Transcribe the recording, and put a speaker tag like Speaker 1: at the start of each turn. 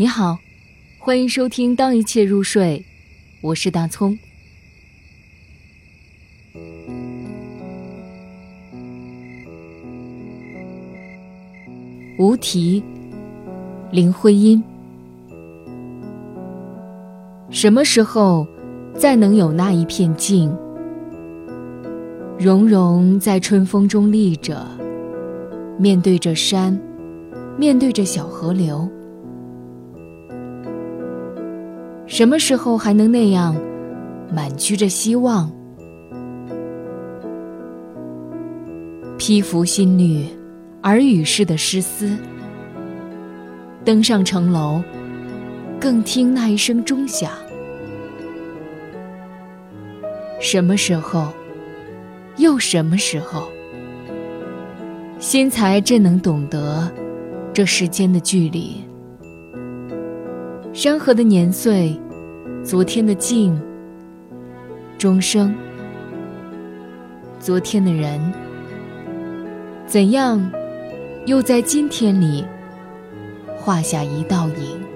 Speaker 1: 你好，欢迎收听《当一切入睡》，我是大葱。无题，林徽因。什么时候再能有那一片静？融融在春风中立着，面对着山，面对着小河流。什么时候还能那样满居着希望？披拂新绿，耳语似的诗思。登上城楼，更听那一声钟响。什么时候，又什么时候，心才真能懂得这世间的距离？山河的年岁，昨天的静，钟声，昨天的人，怎样，又在今天里画下一道影？